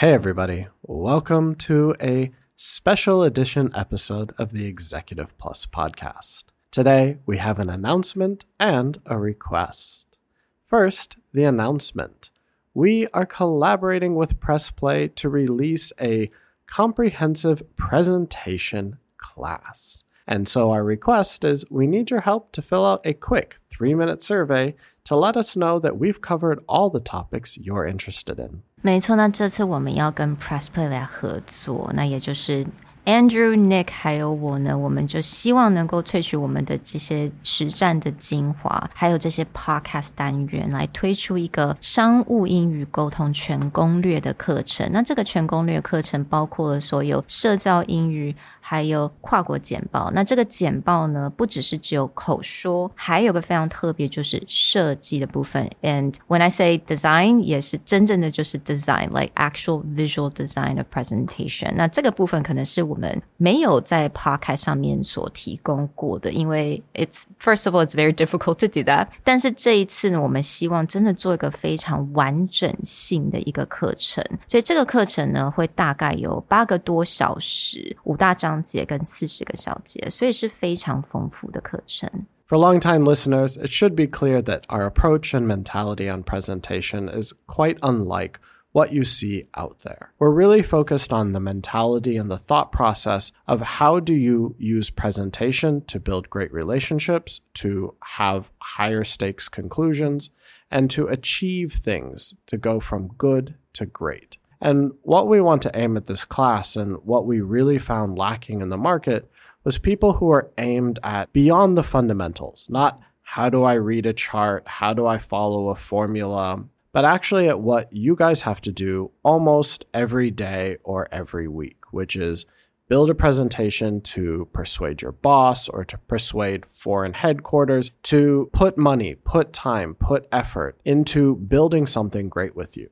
Hey, everybody. Welcome to a special edition episode of the Executive Plus podcast. Today, we have an announcement and a request. First, the announcement. We are collaborating with PressPlay to release a comprehensive presentation class. And so, our request is we need your help to fill out a quick three minute survey to let us know that we've covered all the topics you're interested in. 没错，那这次我们要跟 Prespa 来合作，那也就是 Andrew、Nick 还有我呢，我们就希望能够萃取我们的这些实战的精华，还有这些 Podcast 单元，来推出一个商务英语沟通全攻略的课程。那这个全攻略课程包括了所有社交英语，还有跨国简报。那这个简报呢，不只是只有口说，还有个非常特别，就是设计的部分。And when I say design，也是真正的就是 design，like actual visual design of presentation。那这个部分可能是我。我们没有在 podcast 上面所提供过的，因为 it's first of all it's very difficult to do that。但是这一次呢，我们希望真的做一个非常完整性的一个课程，所以这个课程呢会大概有八个多小时，五大章节跟四十个小节，所以是非常丰富的课程。For long-time listeners, it should be clear that our approach and mentality on presentation is quite unlike what you see out there. We're really focused on the mentality and the thought process of how do you use presentation to build great relationships, to have higher stakes conclusions, and to achieve things to go from good to great. And what we want to aim at this class and what we really found lacking in the market was people who are aimed at beyond the fundamentals, not how do I read a chart? How do I follow a formula? But actually at what you guys have to do almost every day or every week, which is build a presentation to persuade your boss or to persuade foreign headquarters to put money, put time, put effort into building something great with you.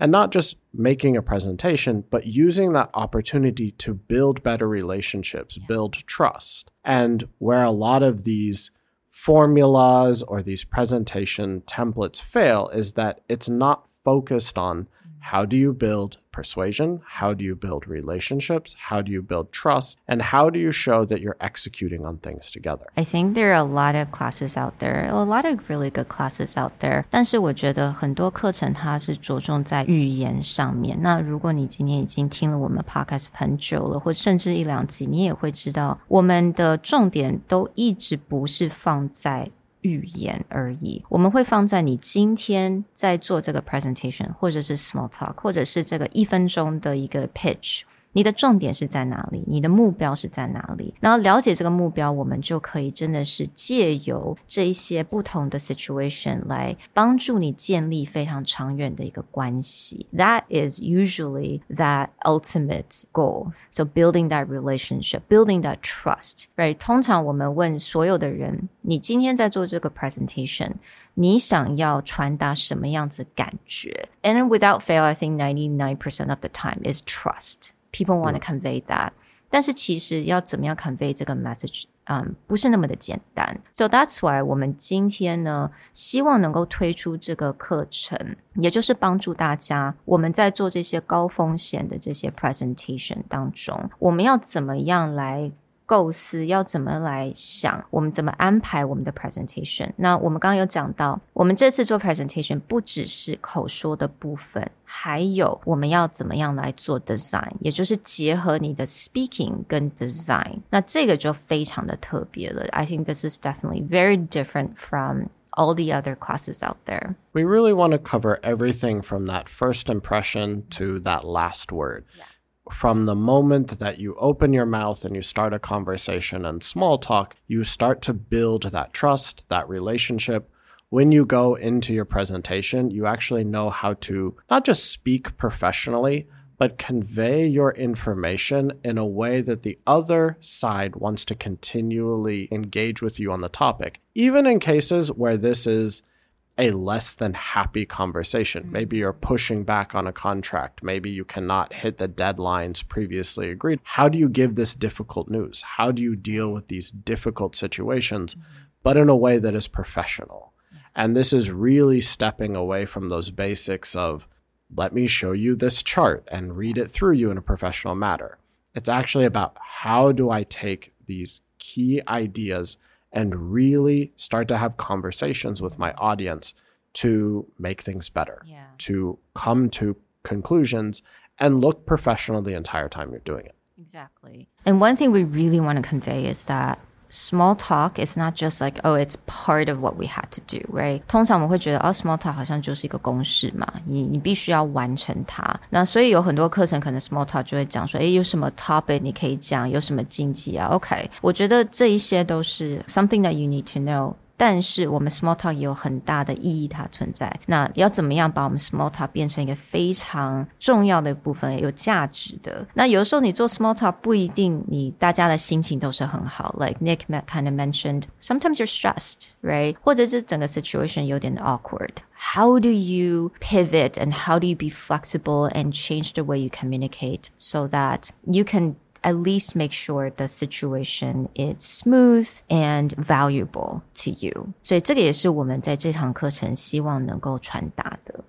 And not just making a presentation, but using that opportunity to build better relationships, build trust. And where a lot of these formulas or these presentation templates fail is that it's not focused on how do you build persuasion? How do you build relationships? How do you build trust? And how do you show that you're executing on things together? I think there are a lot of classes out there, a lot of really good classes out there. 但是我觉得很多课程它是着重在语言上面。那如果你今天已经听了我们 podcast 很久了，或甚至一两集，你也会知道我们的重点都一直不是放在 语言而已，我们会放在你今天在做这个 presentation，或者是 small talk，或者是这个一分钟的一个 pitch。你的重点是在哪里？你的目标是在哪里？然后了解这个目标，我们就可以真的是借由这一些不同的 situation 来帮助你建立非常长远的一个关系。That is usually that ultimate goal. So building that relationship, building that trust, right? 通常我们问所有的人，你今天在做这个 presentation，你想要传达什么样子感觉？And without fail, I think ninety nine percent of the time is trust People want to convey that. 但是其实要怎么样 convey 这个 message，嗯，不是那么的简单。So that's why 我们今天呢，希望能够推出这个课程，也就是帮助大家，我们在做这些高风险的这些 presentation 当中，我们要怎么样来构思要怎么来想，我们怎么安排我们的 presentation。那我们刚刚有讲到，我们这次做 presentation 不只是口说的部分，还有我们要怎么样来做 design，也就是结合你的 speaking 跟 design。那这个就非常的特别了。I think this is definitely very different from all the other classes out there. We really want to cover everything from that first impression to that last word. Yeah from the moment that you open your mouth and you start a conversation and small talk, you start to build that trust, that relationship. When you go into your presentation, you actually know how to not just speak professionally, but convey your information in a way that the other side wants to continually engage with you on the topic. Even in cases where this is a less than happy conversation. Mm-hmm. Maybe you're pushing back on a contract. Maybe you cannot hit the deadlines previously agreed. How do you give this difficult news? How do you deal with these difficult situations, mm-hmm. but in a way that is professional? And this is really stepping away from those basics of let me show you this chart and read it through you in a professional manner. It's actually about how do I take these key ideas and really start to have conversations with my audience to make things better, Yeah. to come to conclusions and look professional the entire time you're doing it. Exactly. And one thing we really want to convey is that small talk is not just like oh it's part of what we had to do right 通常我们会觉得哦 small talk 好像就是一个公式嘛你你必须要完成它那所以有很多课程可能 small talk 就会讲说诶有什么 topic 你可以讲有什么禁忌啊 OK 我觉得这一些都是 something that you need to know 但是我们 small talk 也有很大的意义，它存在。那要怎么样把我们 small talk 变成一个非常重要的部分，有价值的？那有的时候你做 small talk 不一定你大家的心情都是很好。Like Nick kind of mentioned, sometimes you're stressed, right？或者是整个 situation 有点 awkward。How do you pivot and how do you be flexible and change the way you communicate so that you can at least make sure the situation is smooth and valuable to you. 所以这个也是我们在这堂课程希望能够传达的。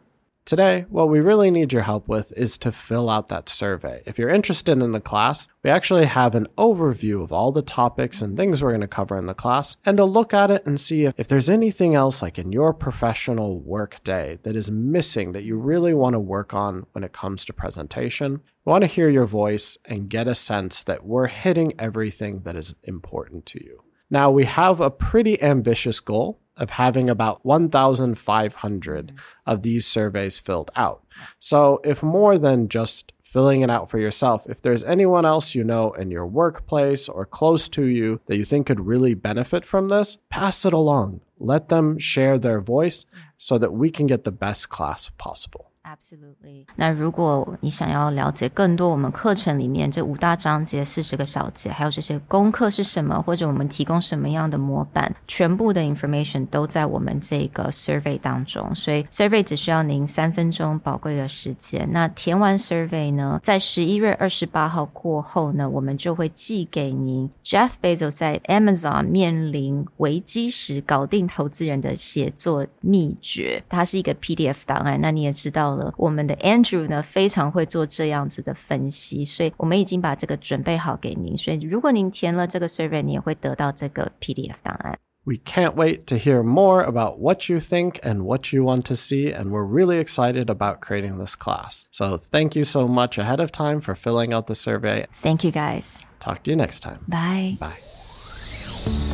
Today, what we really need your help with is to fill out that survey. If you're interested in the class, we actually have an overview of all the topics and things we're going to cover in the class, and to look at it and see if, if there's anything else, like in your professional work day, that is missing that you really want to work on when it comes to presentation. We want to hear your voice and get a sense that we're hitting everything that is important to you. Now, we have a pretty ambitious goal of having about 1,500 of these surveys filled out. So, if more than just filling it out for yourself, if there's anyone else you know in your workplace or close to you that you think could really benefit from this, pass it along. Let them share their voice so that we can get the best class possible. Absolutely。那如果你想要了解更多我们课程里面这五大章节、四十个小节，还有这些功课是什么，或者我们提供什么样的模板，全部的 information 都在我们这个 survey 当中。所以 survey 只需要您三分钟宝贵的时间。那填完 survey 呢，在十一月二十八号过后呢，我们就会寄给您 Jeff Bezos 在 Amazon 面临危机时搞定投资人的写作秘诀。它是一个 PDF 档案。那你也知道。我们的 Andrew 呢非常会做这样子的分析，所以我们已经把这个准备好给您。所以如果您填了这个 survey，你也会得到这个 PDF 档案。 We can't wait to hear more about what you think and what you want to see, and we're really excited about creating this class. So thank you so much ahead of time for filling out the survey. Thank you guys. Talk to you next time. Bye. Bye.